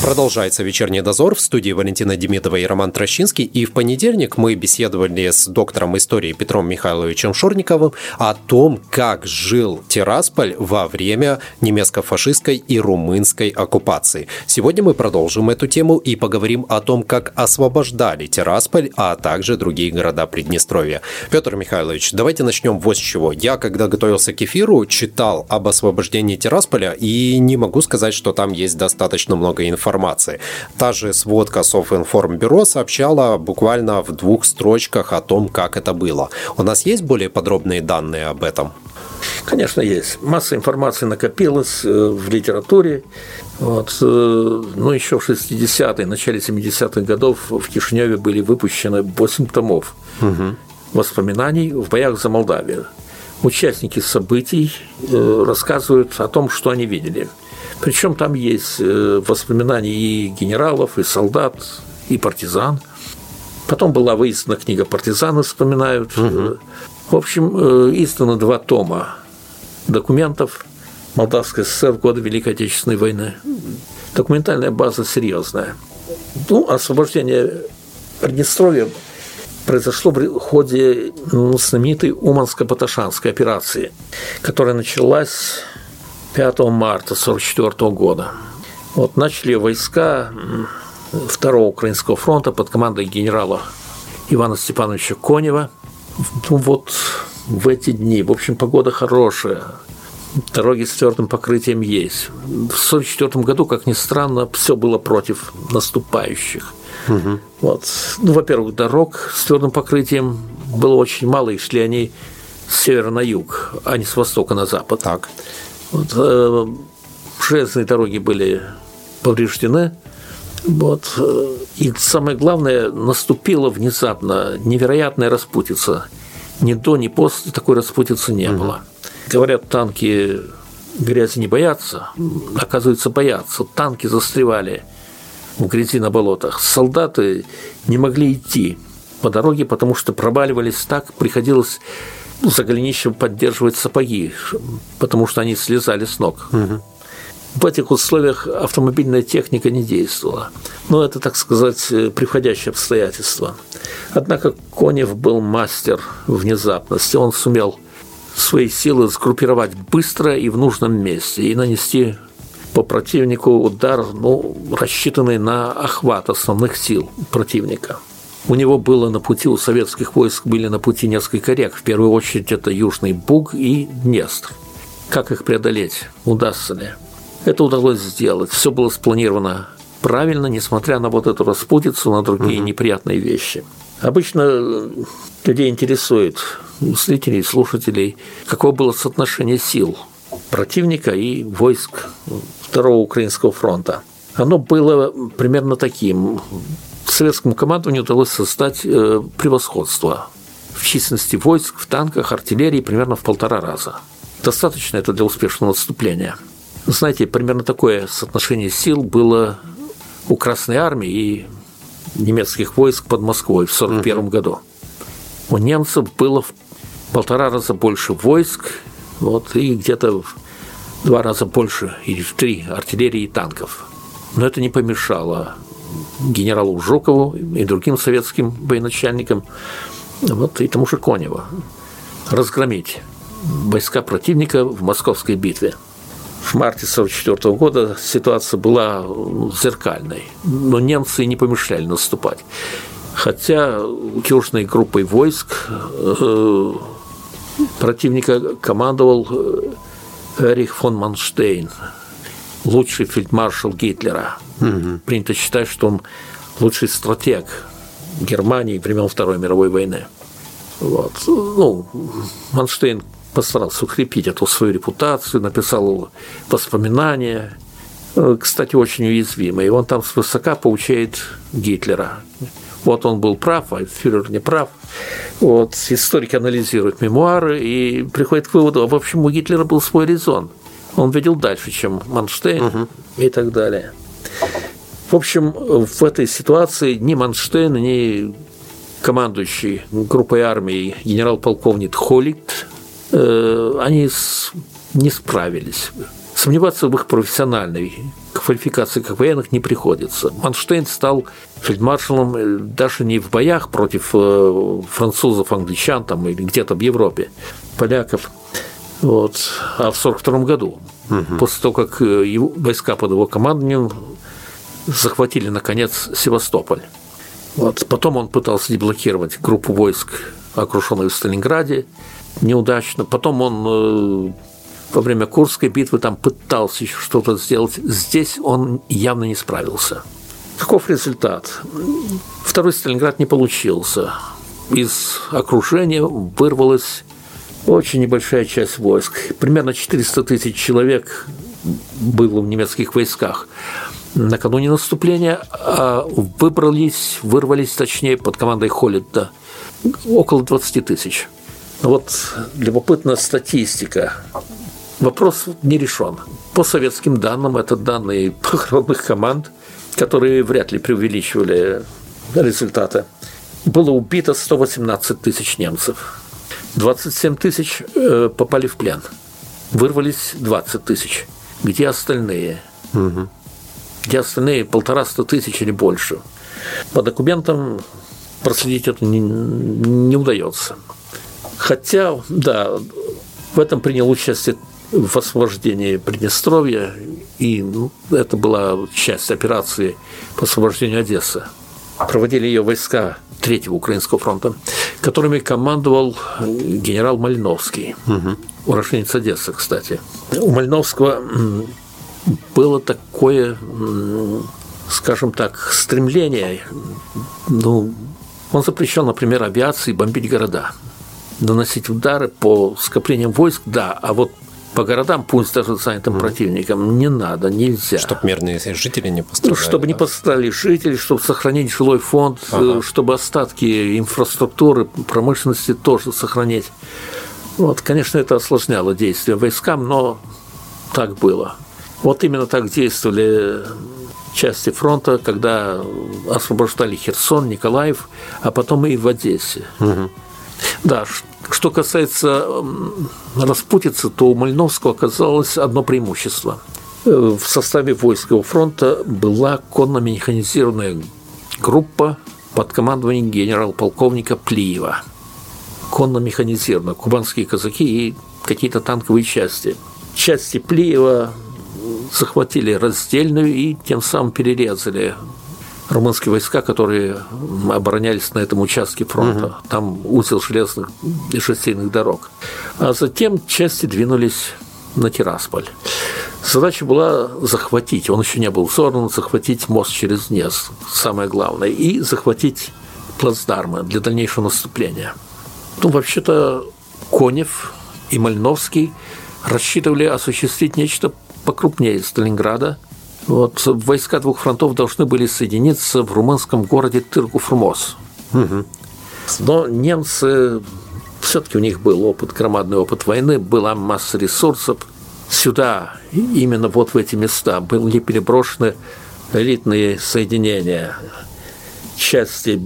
Продолжается вечерний дозор в студии Валентина Демидова и Роман Трощинский. И в понедельник мы беседовали с доктором истории Петром Михайловичем Шорниковым о том, как жил Тирасполь во время немецко-фашистской и румынской оккупации. Сегодня мы продолжим эту тему и поговорим о том, как освобождали Тирасполь, а также другие города Приднестровья. Петр Михайлович, давайте начнем вот с чего. Я, когда готовился к эфиру, читал об освобождении Тирасполя и не могу сказать, что там есть достаточно много информации информации. Та же сводка Софинформбюро сообщала буквально в двух строчках о том, как это было. У нас есть более подробные данные об этом? Конечно, есть. Масса информации накопилась э, в литературе. Вот. Э, ну, еще в 60-е, начале 70-х годов в Кишиневе были выпущены 8 томов угу. воспоминаний в боях за Молдавию. Участники событий э, рассказывают о том, что они видели – причем там есть э, воспоминания и генералов, и солдат, и партизан. Потом была выяснена книга «Партизаны» вспоминают. Угу. В общем, э, изданы два тома документов Молдавской ССР в годы Великой Отечественной войны. Документальная база серьезная. Ну, освобождение Приднестровья произошло в ходе ну, знаменитой Уманско-Баташанской операции, которая началась 5 марта 1944 года. Вот начали войска Второго Украинского фронта под командой генерала Ивана Степановича Конева. Ну, вот в эти дни, в общем, погода хорошая, дороги с твердым покрытием есть. В 1944 году, как ни странно, все было против наступающих. Угу. Вот. Ну, во-первых, дорог с твердым покрытием было очень мало, и шли они с севера на юг, а не с востока на запад. Так. Вот, э, железные дороги были повреждены. Вот. Э, и самое главное, наступила внезапно невероятная распутица. Ни до, ни после такой распутицы не угу. было. Говорят, танки грязи не боятся, оказывается, боятся. Танки застревали в грязи на болотах. Солдаты не могли идти по дороге, потому что проваливались так, приходилось за голенищем поддерживать сапоги, потому что они слезали с ног. Угу. В этих условиях автомобильная техника не действовала. Но это, так сказать, приходящее обстоятельство. Однако Конев был мастер внезапности. Он сумел свои силы сгруппировать быстро и в нужном месте и нанести по противнику удар, ну, рассчитанный на охват основных сил противника. У него было на пути, у советских войск были на пути несколько рек. В первую очередь это Южный Буг и Днестр. Как их преодолеть? Удастся ли? Это удалось сделать. Все было спланировано правильно, несмотря на вот эту распутицу, на другие угу. неприятные вещи. Обычно людей интересует, зрителей, слушателей, какое было соотношение сил противника и войск Второго Украинского фронта. Оно было примерно таким советскому командованию удалось создать э, превосходство в численности войск, в танках, артиллерии примерно в полтора раза. Достаточно это для успешного отступления. Знаете, примерно такое соотношение сил было у Красной Армии и немецких войск под Москвой в 1941 году. У немцев было в полтора раза больше войск, вот, и где-то в два раза больше или в три артиллерии и танков. Но это не помешало генералу Жукову и другим советским военачальникам, вот, и тому же Коневу, разгромить войска противника в московской битве. В марте 1944 года ситуация была зеркальной, но немцы не помешали наступать. Хотя южной группой войск э, противника командовал э, Эрих фон Манштейн, лучший фельдмаршал Гитлера. Угу. Принято считать, что он лучший стратег Германии времен Второй мировой войны. Вот. Ну, Манштейн постарался укрепить эту свою репутацию, написал воспоминания, кстати, очень уязвимый. И он там свысока поучает Гитлера. Вот он был прав, а фюрер не прав. Вот историки анализируют мемуары и приходят к выводу, а в общем у Гитлера был свой резон – он видел дальше, чем Манштейн угу. и так далее. В общем, в этой ситуации ни Манштейн, ни командующий группой армии генерал-полковник Холлит, э, они не справились. Сомневаться в их профессиональной квалификации как военных не приходится. Манштейн стал фельдмаршалом э, даже не в боях против э, французов, англичан там, или где-то в Европе, поляков, вот, а в 1942 году, угу. после того, как его, войска под его командованием захватили, наконец, Севастополь. Вот. Потом он пытался деблокировать группу войск, окруженную в Сталинграде, неудачно. Потом он э, во время Курской битвы там пытался еще что-то сделать. Здесь он явно не справился. Каков результат? Второй Сталинград не получился. Из окружения вырвалась очень небольшая часть войск. Примерно 400 тысяч человек было в немецких войсках накануне наступления, а выбрались, вырвались, точнее, под командой Холлида около 20 тысяч. Вот любопытная статистика. Вопрос не решен. По советским данным, это данные похоронных команд, которые вряд ли преувеличивали результаты. Было убито 118 тысяч немцев. 27 тысяч э, попали в плен. Вырвались 20 тысяч. Где остальные? Угу где остальные полтораста тысяч или больше. По документам проследить это не, не удается. Хотя, да, в этом принял участие в освобождении Приднестровья, и ну, это была часть операции по освобождению Одессы. Проводили ее войска Третьего Украинского фронта, которыми командовал генерал Мальновский, угу. уроженец Одессы, кстати. У Мальновского было такое, скажем так, стремление, ну, он запрещал, например, авиации бомбить города, наносить удары по скоплениям войск, да, а вот по городам, пусть даже занятым mm. противникам, не надо, нельзя. Чтобы мирные жители не пострадали. Чтобы да? не пострадали жители, чтобы сохранить жилой фонд, ага. чтобы остатки инфраструктуры, промышленности тоже сохранить. Вот, конечно, это осложняло действия войскам, но так было. Вот именно так действовали части фронта, когда освобождали Херсон, Николаев, а потом и в Одессе. Угу. Да, что касается распутицы, то у Мальновского оказалось одно преимущество. В составе войскового фронта была конно-механизированная группа под командованием генерал-полковника Плиева. Конно-механизированная, кубанские казаки и какие-то танковые части. Части Плиева захватили раздельную и тем самым перерезали румынские войска, которые оборонялись на этом участке фронта. Угу. Там узел железных и шоссейных дорог. А затем части двинулись на Тирасполь. Задача была захватить, он еще не был сорван, захватить мост через Днес, самое главное, и захватить плацдармы для дальнейшего наступления. Ну, вообще-то, Конев и Мальновский рассчитывали осуществить нечто покрупнее Сталинграда. Вот, войска двух фронтов должны были соединиться в румынском городе Тырку-Фурмоз. Угу. Но немцы, все-таки у них был опыт, громадный опыт войны, была масса ресурсов. Сюда, именно вот в эти места, были переброшены элитные соединения, части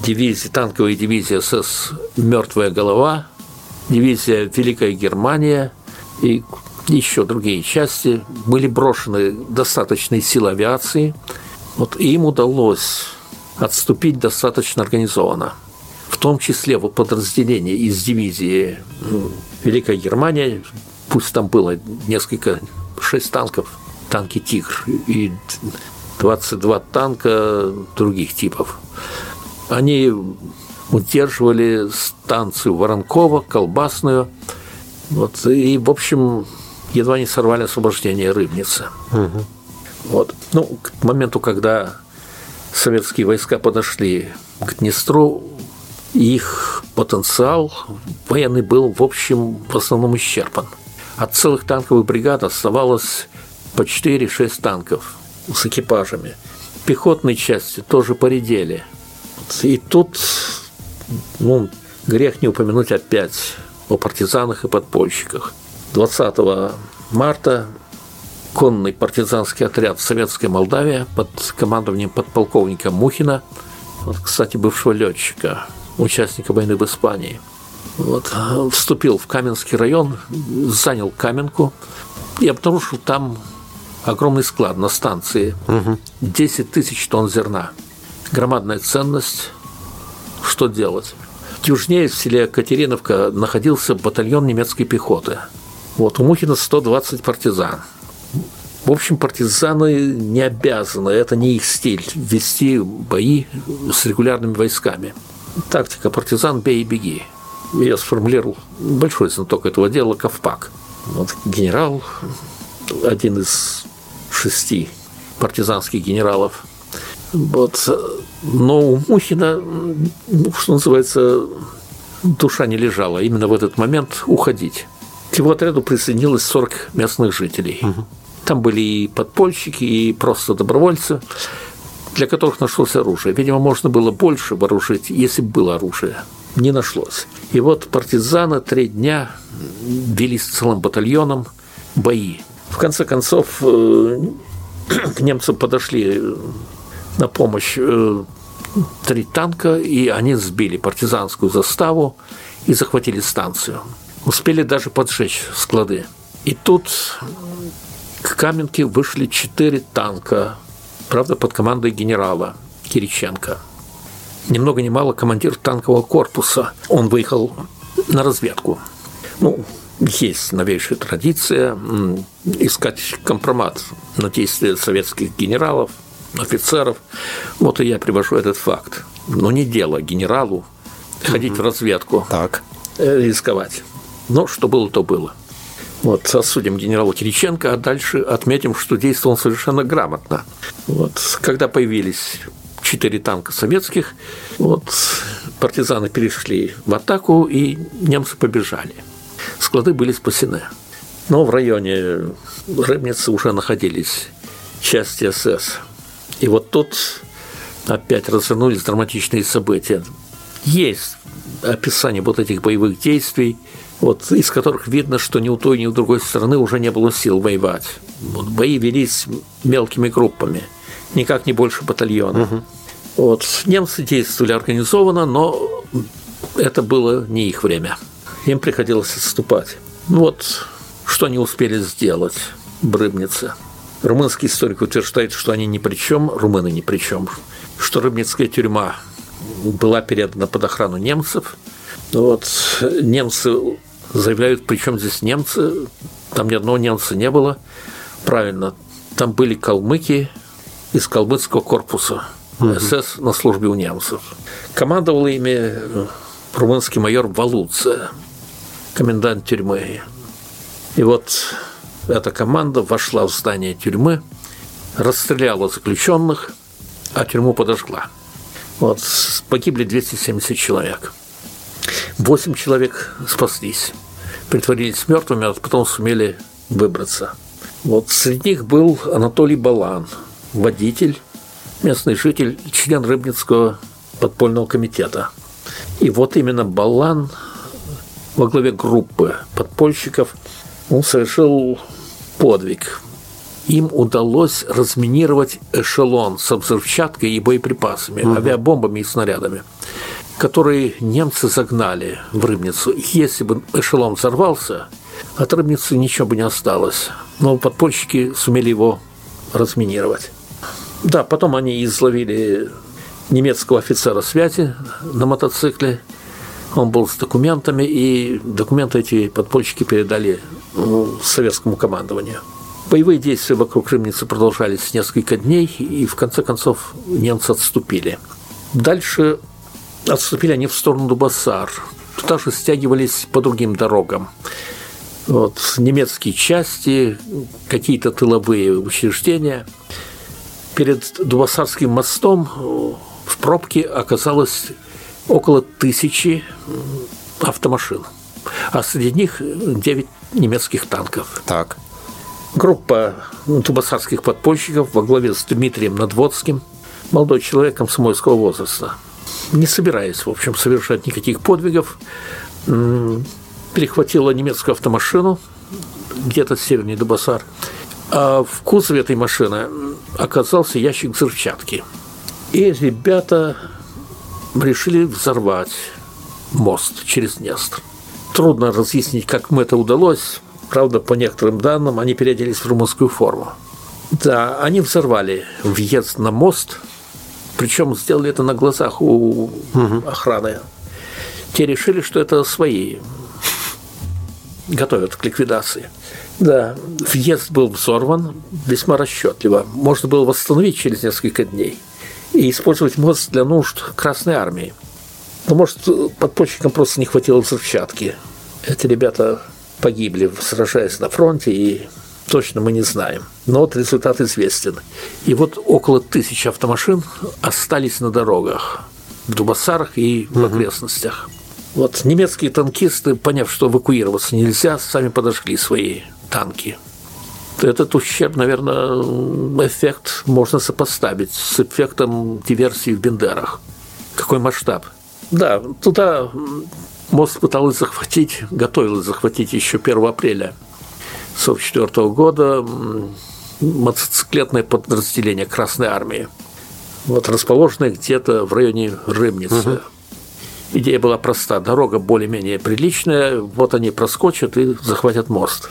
дивизии, танковой дивизии СС «Мертвая голова», дивизия «Великая Германия» и еще другие части, были брошены достаточные силы авиации, вот, им удалось отступить достаточно организованно. В том числе вот подразделение из дивизии ну, Великая Германия, пусть там было несколько, шесть танков, танки «Тигр» и 22 танка других типов. Они удерживали станцию Воронкова, Колбасную. Вот, и, в общем, едва не сорвали освобождение Рыбницы. Угу. Вот. Ну, к моменту, когда советские войска подошли к Днестру, их потенциал военный был, в общем, в основном исчерпан. От целых танковых бригад оставалось по 4-6 танков с экипажами. Пехотные части тоже поредели. И тут, ну, грех не упомянуть опять о партизанах и подпольщиках – 20 марта конный партизанский отряд «Советская Молдавия» под командованием подполковника Мухина, вот, кстати, бывшего летчика, участника войны в Испании. Вот, вступил в Каменский район, занял Каменку и обнаружил там огромный склад на станции. 10 тысяч тонн зерна. Громадная ценность. Что делать? Южнее в селе Катериновка находился батальон немецкой пехоты. Вот у Мухина 120 партизан. В общем, партизаны не обязаны, это не их стиль, вести бои с регулярными войсками. Тактика партизан «бей и беги». Я сформулировал большой знаток этого дела Ковпак. Вот генерал, один из шести партизанских генералов. Вот. Но у Мухина, ну, что называется, душа не лежала именно в этот момент уходить. К его отряду присоединилось 40 местных жителей. Угу. Там были и подпольщики, и просто добровольцы, для которых нашлось оружие. Видимо, можно было больше вооружить, если бы было оружие. Не нашлось. И вот партизаны три дня вели с целым батальоном бои. В конце концов, э, к немцам подошли на помощь э, три танка, и они сбили партизанскую заставу и захватили станцию. Успели даже поджечь склады. И тут к Каменке вышли четыре танка, правда, под командой генерала Кириченко. Ни много ни мало командир танкового корпуса. Он выехал на разведку. Ну, есть новейшая традиция искать компромат на действия советских генералов, офицеров. Вот и я привожу этот факт. Но не дело генералу ходить угу. в разведку, так. Э, рисковать. Но что было, то было. Вот, осудим генерала Кириченко, а дальше отметим, что действовал он совершенно грамотно. Вот, когда появились четыре танка советских, вот, партизаны перешли в атаку, и немцы побежали. Склады были спасены. Но в районе Рыбницы уже находились части СС. И вот тут опять развернулись драматичные события. Есть описание вот этих боевых действий – вот, из которых видно, что ни у той, ни у другой стороны уже не было сил воевать. Вот, бои велись мелкими группами, никак не больше батальона. Угу. Вот, немцы действовали организованно, но это было не их время. Им приходилось отступать. Вот что они успели сделать брыбницы. Румынский историк утверждает, что они ни при чем, румыны ни при чем, что рыбницкая тюрьма была передана под охрану немцев. Вот, немцы заявляют, причем здесь немцы, там ни одного немца не было. Правильно, там были калмыки из калмыцкого корпуса СС на службе у немцев. Командовал ими румынский майор Валуция, комендант тюрьмы. И вот эта команда вошла в здание тюрьмы, расстреляла заключенных, а тюрьму подожгла. Вот, погибли 270 человек. Восемь человек спаслись, притворились мертвыми, а потом сумели выбраться. Вот среди них был Анатолий Балан, водитель, местный житель, член Рыбницкого подпольного комитета. И вот именно Балан во главе группы подпольщиков он совершил подвиг. Им удалось разминировать эшелон с взрывчаткой и боеприпасами, угу. авиабомбами и снарядами которые немцы загнали в Рыбницу. Если бы эшелон взорвался, от Рыбницы ничего бы не осталось. Но подпольщики сумели его разминировать. Да, потом они изловили немецкого офицера связи на мотоцикле. Он был с документами, и документы эти подпольщики передали ну, советскому командованию. Боевые действия вокруг Рыбницы продолжались несколько дней, и в конце концов немцы отступили. Дальше Отступили они в сторону Дубасар. Туда же стягивались по другим дорогам. Вот, немецкие части, какие-то тыловые учреждения. Перед Дубасарским мостом в пробке оказалось около тысячи автомашин, а среди них 9 немецких танков. Так. Группа дубасарских подпольщиков во главе с Дмитрием Надводским, молодой человек комсомольского возраста – не собираясь, в общем, совершать никаких подвигов, перехватила немецкую автомашину где-то севернее Дубасар А в кузове этой машины оказался ящик взрывчатки. И ребята решили взорвать мост через Днестр. Трудно разъяснить, как им это удалось. Правда, по некоторым данным, они переоделись в румынскую форму. Да, они взорвали въезд на мост, причем сделали это на глазах у охраны. Те решили, что это свои готовят к ликвидации. Да, въезд был взорван весьма расчетливо. Можно было восстановить через несколько дней и использовать мост для нужд Красной Армии. Но, может, подпольщикам просто не хватило взрывчатки. Эти ребята погибли, сражаясь на фронте, и точно мы не знаем. Но вот результат известен. И вот около тысячи автомашин остались на дорогах, в Дубасарах и в окрестностях. Вот немецкие танкисты, поняв, что эвакуироваться нельзя, сами подожгли свои танки. Этот ущерб, наверное, эффект можно сопоставить с эффектом диверсии в Бендерах. Какой масштаб? Да, туда мост пыталась захватить, готовилась захватить еще 1 апреля 1944 года мотоциклетное подразделение Красной Армии, вот расположенное где-то в районе Рымницы. Угу. Идея была проста. Дорога более-менее приличная, вот они проскочат и захватят мост.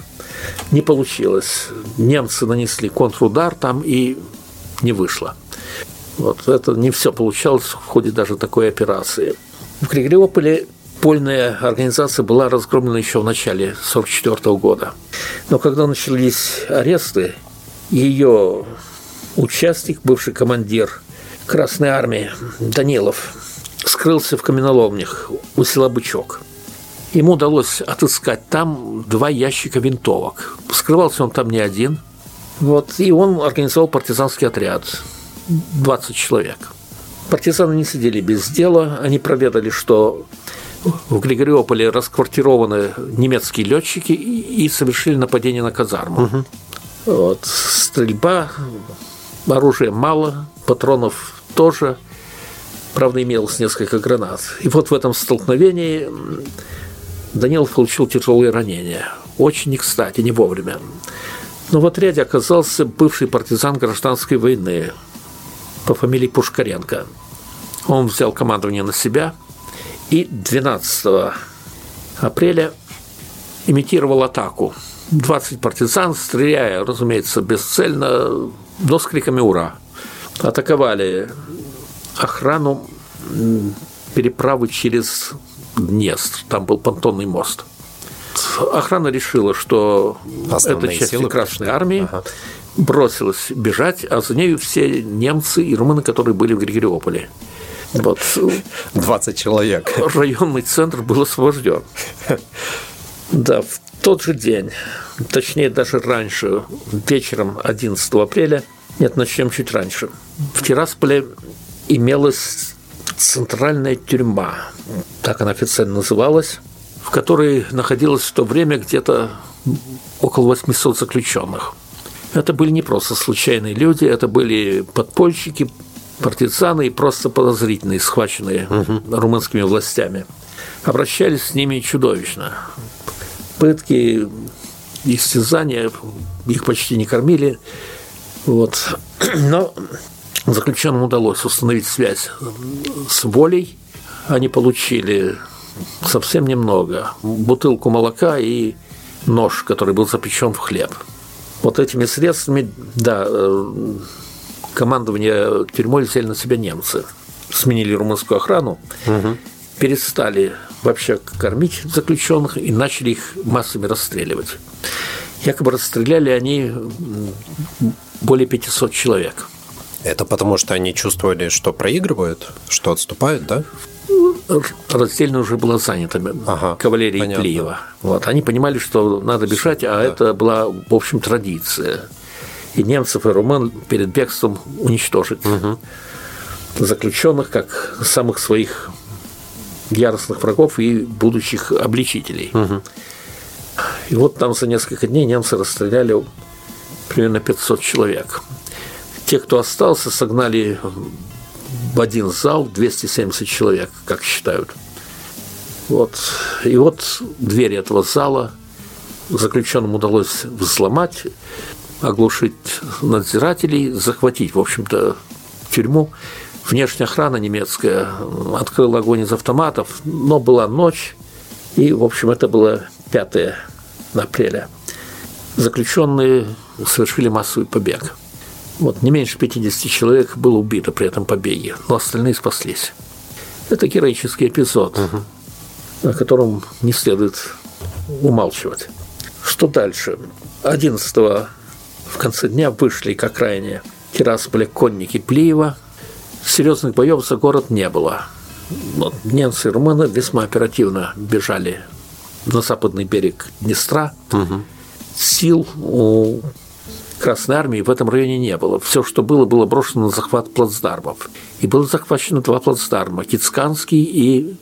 Не получилось. Немцы нанесли контрудар там и не вышло. Вот это не все получалось в ходе даже такой операции. В Григориополе польная организация была разгромлена еще в начале 1944 года. Но когда начались аресты, ее участник, бывший командир Красной Армии Данилов, скрылся в каменоломнях у села Бычок. Ему удалось отыскать там два ящика винтовок. Скрывался он там не один. Вот, и он организовал партизанский отряд. 20 человек. Партизаны не сидели без дела. Они проведали, что в Григориополе расквартированы немецкие летчики и совершили нападение на казарму. Угу. Вот, стрельба, оружия мало, патронов тоже. Правда, имелось несколько гранат. И вот в этом столкновении Данилов получил тяжелые ранения. Очень не кстати, не вовремя. Но в отряде оказался бывший партизан гражданской войны по фамилии Пушкаренко. Он взял командование на себя и 12 апреля имитировал атаку. 20 партизан, стреляя, разумеется, бесцельно, но с криками «Ура!» атаковали охрану переправы через Днестр. Там был понтонный мост. Охрана решила, что Основные это часть силы Красной Армии, ага. бросилась бежать, а за нею все немцы и румыны, которые были в Григориополе. Вот. 20 человек. Районный центр был освобожден. Да, в тот же день, точнее даже раньше, вечером 11 апреля, нет, начнем чуть раньше, в Тирасполе имелась центральная тюрьма, так она официально называлась, в которой находилось в то время где-то около 800 заключенных. Это были не просто случайные люди, это были подпольщики, партизаны и просто подозрительные, схваченные угу. румынскими властями. Обращались с ними чудовищно. Пытки, истязания, их почти не кормили. Вот. Но заключенным удалось установить связь с волей. Они получили совсем немного. Бутылку молока и нож, который был запечен в хлеб. Вот этими средствами, да, э, командование тюрьмой взяли на себя немцы. Сменили румынскую охрану, угу. перестали вообще кормить заключенных и начали их массами расстреливать. Якобы расстреляли они более 500 человек. Это потому, что они чувствовали, что проигрывают, что отступают, да? раздельно уже была занята ага, кавалерия понятно. Клеева. Вот. Они понимали, что надо бежать, а да. это была, в общем, традиция. И немцев, и румын перед бегством уничтожить угу. заключенных как самых своих яростных врагов и будущих обличителей. Угу. И вот там за несколько дней немцы расстреляли примерно 500 человек. Те, кто остался, согнали в один зал 270 человек, как считают. Вот. И вот двери этого зала заключенным удалось взломать, оглушить надзирателей, захватить, в общем-то, тюрьму. Внешняя охрана немецкая открыла огонь из автоматов, но была ночь, и, в общем, это было 5 апреля. Заключенные совершили массовый побег. Вот, не меньше 50 человек было убито при этом побеге, но остальные спаслись. Это героический эпизод, угу. о котором не следует умалчивать. Что дальше? 11 в конце дня вышли к окраине Тирасполя конники Плиева. Серьезных боев за город не было. Вот немцы и румыны весьма оперативно бежали на западный берег Днестра. Угу. Сил у Красной армии в этом районе не было. Все, что было, было брошено на захват плацдармов. И было захвачено два плацдарма – Кицканский и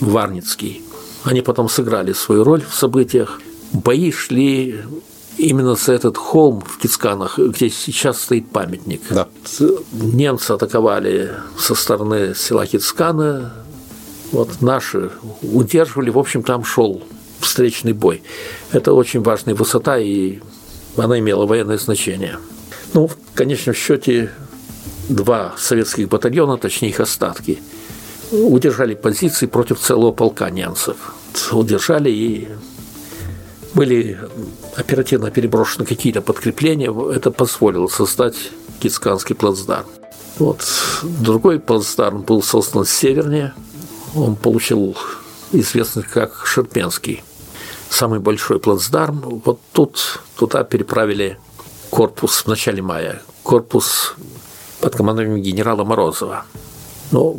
Варницкий. Они потом сыграли свою роль в событиях. Бои шли именно за этот холм в Кицканах, где сейчас стоит памятник. Да. Немцы атаковали со стороны села Кицкана, вот наши удерживали, в общем, там шел встречный бой. Это очень важная высота, и она имела военное значение. Ну, в конечном счете, два советских батальона, точнее их остатки, удержали позиции против целого полка немцев. Удержали и были оперативно переброшены какие-то подкрепления. Это позволило создать Кицканский плацдарм. Вот. Другой плацдарм был создан севернее. Он получил известность как Шерпенский самый большой плацдарм. Вот тут туда переправили корпус в начале мая. Корпус под командованием генерала Морозова. Но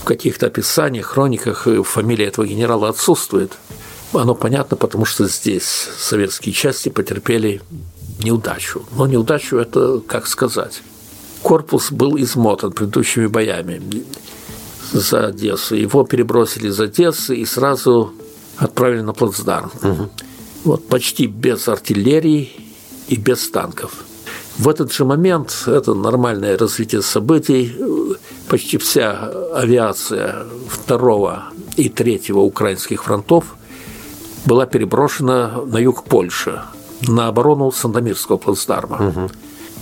в каких-то описаниях, хрониках фамилия этого генерала отсутствует. Оно понятно, потому что здесь советские части потерпели неудачу. Но неудачу это, как сказать, корпус был измотан предыдущими боями за Одессу. Его перебросили из Одессы и сразу отправили на плацдарм. Угу. Вот почти без артиллерии и без танков. В этот же момент, это нормальное развитие событий, почти вся авиация второго и третьего украинских фронтов была переброшена на юг Польши, на оборону Сандомирского плацдарма. Угу.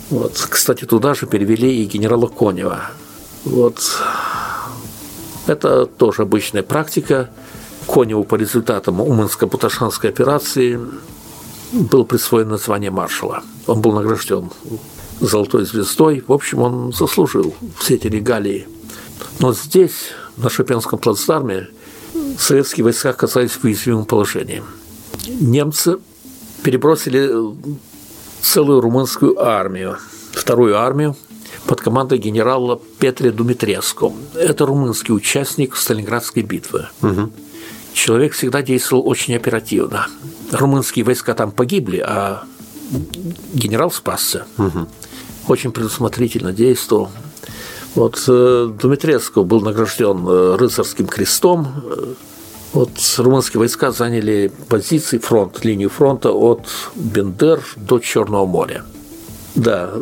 Вот, кстати, туда же перевели и генерала Конева. Вот. Это тоже обычная практика – Коневу по результатам Уманско-Путашанской операции был присвоено название маршала. Он был награжден золотой звездой. В общем, он заслужил все эти регалии. Но здесь, на Шопенском плацдарме, советские войска оказались в уязвимом положении. Немцы перебросили целую румынскую армию, вторую армию, под командой генерала Петре Думитреску. Это румынский участник Сталинградской битвы. Угу человек всегда действовал очень оперативно. Румынские войска там погибли, а генерал спасся. Угу. Очень предусмотрительно действовал. Вот э, Думитреску был награжден э, рыцарским крестом. Вот румынские войска заняли позиции, фронт, линию фронта от Бендер до Черного моря. Да,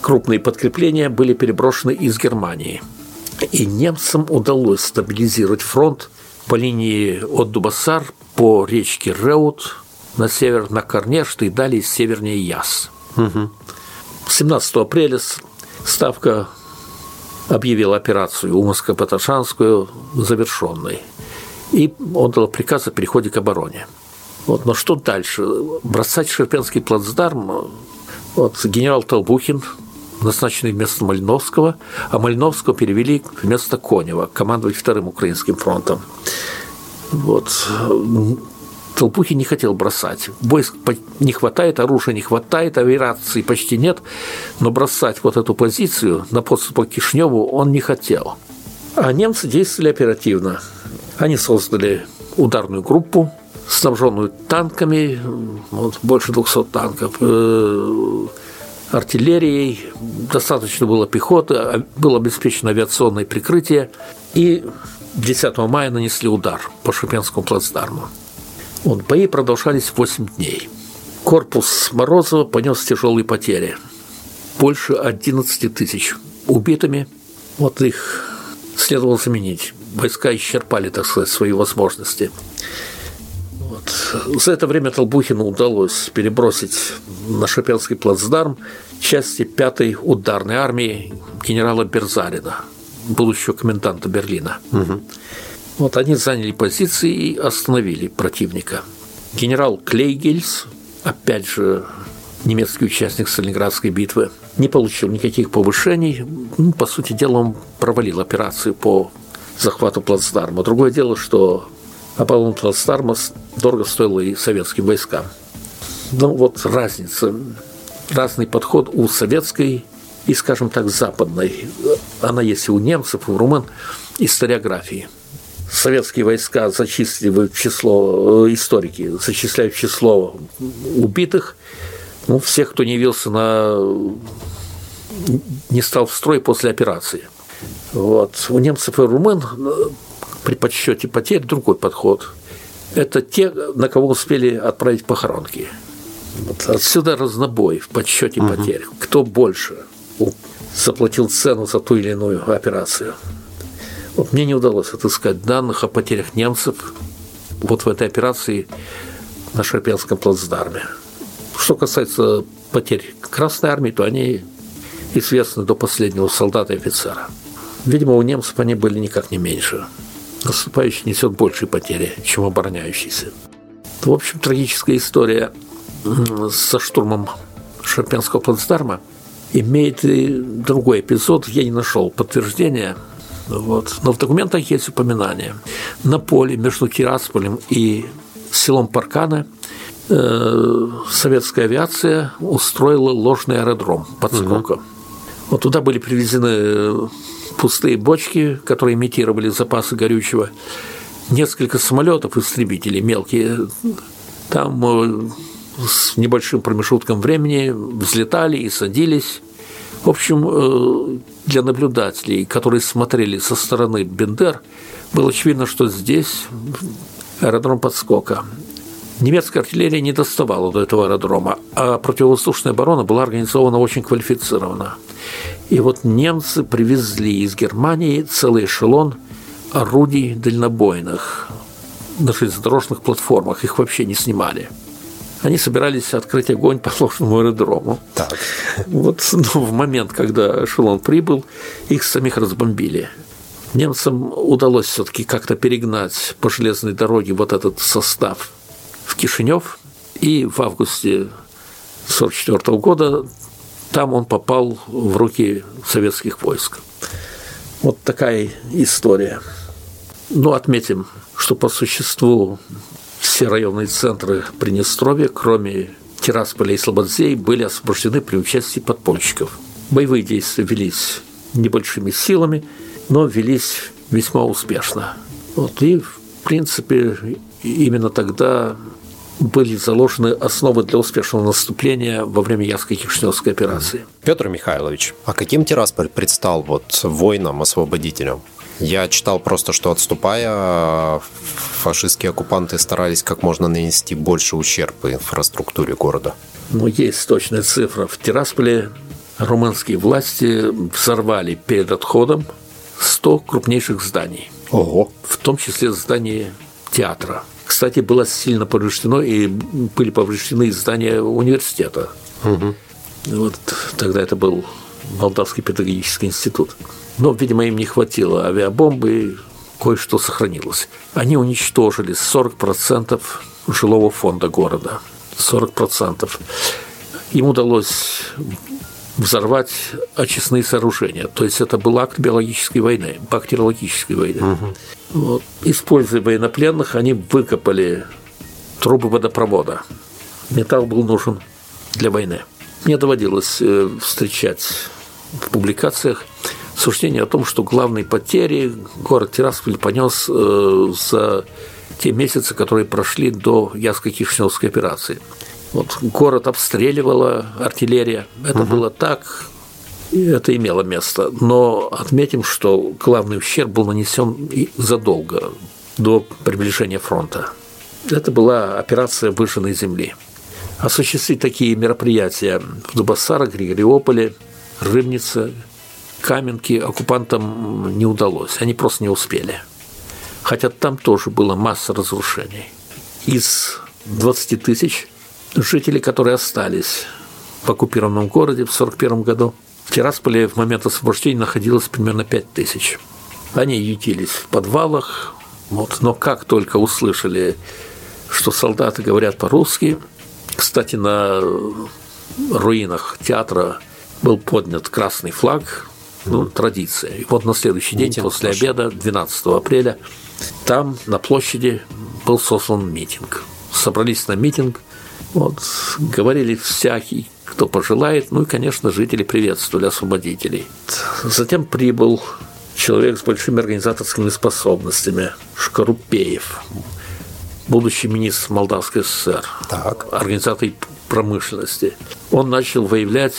крупные подкрепления были переброшены из Германии. И немцам удалось стабилизировать фронт по линии от Дубасар по речке Реут на север на Корнешт и далее севернее Яс. Угу. 17 апреля Ставка объявила операцию Умыско-Паташанскую завершенной и отдала приказ о переходе к обороне. Вот, но что дальше? Бросать Шерпенский плацдарм вот, генерал Толбухин назначенный вместо Мальновского, а Мальновского перевели вместо Конева, командовать Вторым Украинским фронтом. Вот. Толпухи не хотел бросать. Войск не хватает, оружия не хватает, авиации почти нет, но бросать вот эту позицию на подступах к Кишневу он не хотел. А немцы действовали оперативно. Они создали ударную группу, снабженную танками, вот, больше 200 танков, э, артиллерией, достаточно было пехоты, а было обеспечено авиационное прикрытие, и 10 мая нанесли удар по Шупенскому плацдарму. Вот, бои продолжались 8 дней. Корпус Морозова понес тяжелые потери. Больше 11 тысяч убитыми. Вот их следовало заменить. Войска исчерпали, так сказать, свои возможности. Вот. За это время Толбухину удалось перебросить на Шапенский плацдарм части 5-й ударной армии генерала Берзарина, будущего коменданта Берлина. Угу. Вот они заняли позиции и остановили противника. Генерал Клейгельс, опять же, немецкий участник Сталинградской битвы, не получил никаких повышений. Ну, по сути дела, он провалил операцию по захвату плацдарма. Другое дело, что оборона плацдарма дорого стоила и советским войскам. Ну, вот разница, разный подход у советской и, скажем так, западной. Она есть и у немцев, и у румын, историографии. Советские войска зачислили в число, э, историки зачисляют число убитых, ну, всех, кто не явился на не стал в строй после операции. Вот. У немцев и румын э, при подсчете потерь другой подход. Это те, на кого успели отправить похоронки. Вот отсюда разнобой в подсчете угу. потерь. Кто больше заплатил цену за ту или иную операцию. Вот мне не удалось отыскать данных о потерях немцев вот в этой операции на Шерпенском плацдарме. Что касается потерь Красной Армии, то они известны до последнего солдата и офицера. Видимо, у немцев они были никак не меньше. Наступающий несет большие потери, чем обороняющийся. В общем, трагическая история со штурмом Шерпенского плацдарма имеет и другой эпизод. Я не нашел подтверждения, вот. но в документах есть упоминание. На поле между Тирасполем и селом Паркана э, советская авиация устроила ложный аэродром подскока. Угу. Вот туда были привезены пустые бочки, которые имитировали запасы горючего, несколько самолетов истребителей мелкие. Там э, с небольшим промежутком времени взлетали и садились. В общем, э, для наблюдателей, которые смотрели со стороны Бендер, было очевидно, что здесь аэродром подскока. Немецкая артиллерия не доставала до этого аэродрома, а противовоздушная оборона была организована очень квалифицированно. И вот немцы привезли из Германии целый эшелон орудий дальнобойных на железнодорожных платформах. Их вообще не снимали. Они собирались открыть огонь по ложному аэродрому. Так. Вот ну, в момент, когда эшелон прибыл, их самих разбомбили. Немцам удалось все-таки как-то перегнать по железной дороге вот этот состав в Кишинев, и в августе 1944 года там он попал в руки советских войск. Вот такая история. Ну, отметим, что по существу все районные центры Приднестровья, кроме Тирасполя и Слободзей, были освобождены при участии подпольщиков. Боевые действия велись небольшими силами, но велись весьма успешно. Вот, и, в принципе, именно тогда были заложены основы для успешного наступления во время Яско-Кишневской операции. Петр Михайлович, а каким Тирасполь предстал вот воинам-освободителям? Я читал просто, что отступая, фашистские оккупанты старались как можно нанести больше ущерба инфраструктуре города. Ну, есть точная цифра. В Тирасполе румынские власти взорвали перед отходом 100 крупнейших зданий. Ого. В том числе здание театра. Кстати, было сильно повреждено, и были повреждены здания университета. Угу. Вот тогда это был Молдавский педагогический институт. Но, видимо, им не хватило авиабомбы, и кое-что сохранилось. Они уничтожили 40% жилого фонда города. 40%. Им удалось взорвать очистные сооружения. То есть это был акт биологической войны, бактериологической войны. Угу. Вот. Используя военнопленных, они выкопали трубы водопровода. Металл был нужен для войны. Мне доводилось э, встречать в публикациях суждение о том, что главные потери город Тирасполь понес э, за те месяцы, которые прошли до Яско-Кишиневской операции. Вот город обстреливала артиллерия. Это угу. было так, это имело место. Но отметим, что главный ущерб был нанесен задолго до приближения фронта. Это была операция выжженной земли. Осуществить такие мероприятия в Дубасарах, Григориополе, Рыбнице, Каменке оккупантам не удалось. Они просто не успели. Хотя там тоже была масса разрушений. из 20 тысяч жителей, которые остались в оккупированном городе в 1941 году, в Тирасполе в момент освобождения находилось примерно 5 тысяч. Они ютились в подвалах, вот, но как только услышали, что солдаты говорят по-русски, кстати, на руинах театра был поднят красный флаг, ну, традиция. И вот на следующий день, митинг после пошел. обеда, 12 апреля, там на площади был создан митинг. Собрались на митинг, вот, говорили всякий, кто пожелает, ну и, конечно, жители приветствовали освободителей. Затем прибыл человек с большими организаторскими способностями, Шкарупеев, будущий министр Молдавской ССР, так. организатор промышленности. Он начал выявлять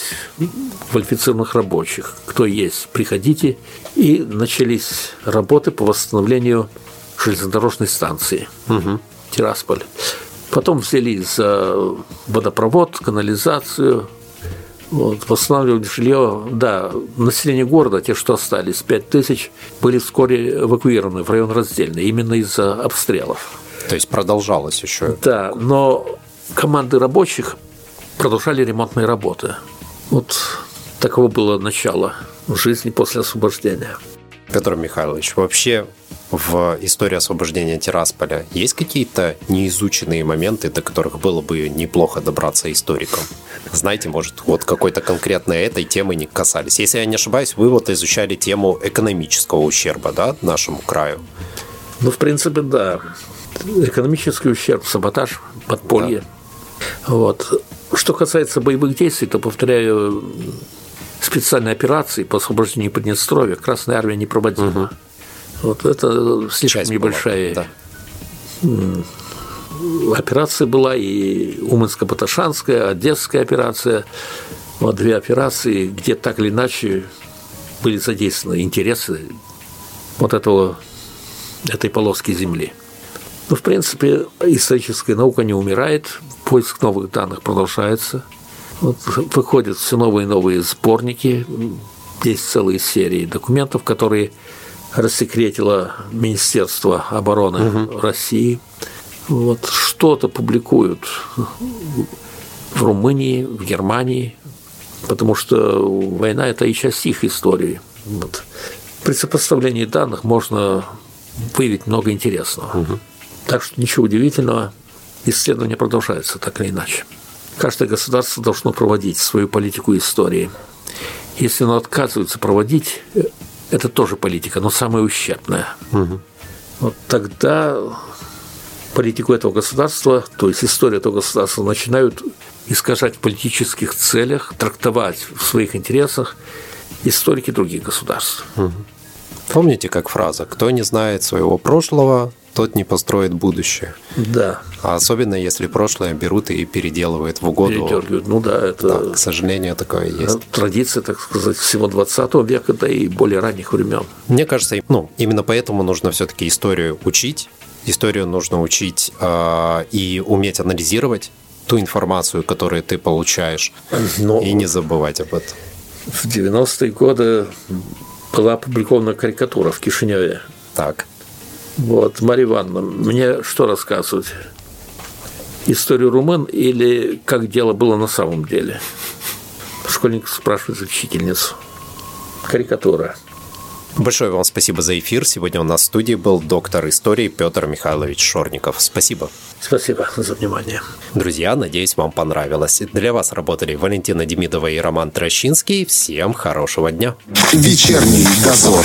квалифицированных рабочих. Кто есть, приходите. И начались работы по восстановлению железнодорожной станции угу. Тирасполь. Потом взялись за водопровод, канализацию, вот, восстанавливали жилье. Да, население города, те, что остались, 5 тысяч, были вскоре эвакуированы в район раздельный, именно из-за обстрелов. То есть продолжалось еще. Да, но команды рабочих продолжали ремонтные работы. Вот таково было начало жизни после освобождения. Петр Михайлович, вообще в истории освобождения Тирасполя есть какие-то неизученные моменты, до которых было бы неплохо добраться историкам? Знаете, может, вот какой-то конкретно этой темы не касались. Если я не ошибаюсь, вы вот изучали тему экономического ущерба, да, нашему краю? Ну, в принципе, да. Экономический ущерб, саботаж, подполье. Да. Вот. Что касается боевых действий, то, повторяю, специальной операции по освобождению Приднестровья Красная Армия не проводила. Угу. Вот это слишком Часть небольшая была, да. операция была, и Уманско-Баташанская, Одесская операция. Вот две операции, где так или иначе были задействованы интересы вот этого, этой полоски земли. Ну, в принципе, историческая наука не умирает, поиск новых данных продолжается. Вот выходят все новые и новые сборники, есть целые серии документов, которые рассекретило Министерство обороны угу. России. Вот что-то публикуют в Румынии, в Германии, потому что война – это и часть их истории. Вот. При сопоставлении данных можно выявить много интересного. Угу. Так что ничего удивительного, исследование продолжается так или иначе. Каждое государство должно проводить свою политику истории. Если оно отказывается проводить, это тоже политика, но самая ущербная. Угу. Вот тогда политику этого государства, то есть историю этого государства начинают искажать в политических целях, трактовать в своих интересах историки других государств. Угу. Помните, как фраза «Кто не знает своего прошлого, тот не построит будущее. Да. А особенно если прошлое берут и переделывают в угоду. Передергивают. Ну да, это. Да, к сожалению, такое есть. Традиция, так сказать, всего 20 века, да и более ранних времен. Мне кажется, ну, именно поэтому нужно все-таки историю учить. Историю нужно учить э, и уметь анализировать ту информацию, которую ты получаешь, Но и не забывать об этом. В 90-е годы была опубликована карикатура в Кишиневе. Так. Вот, Марья Ивановна, мне что рассказывать? Историю румын или как дело было на самом деле? Школьник спрашивает учительницу. Карикатура. Большое вам спасибо за эфир. Сегодня у нас в студии был доктор истории Петр Михайлович Шорников. Спасибо. Спасибо за внимание. Друзья, надеюсь, вам понравилось. Для вас работали Валентина Демидова и Роман Трощинский. Всем хорошего дня. Вечерний дозор.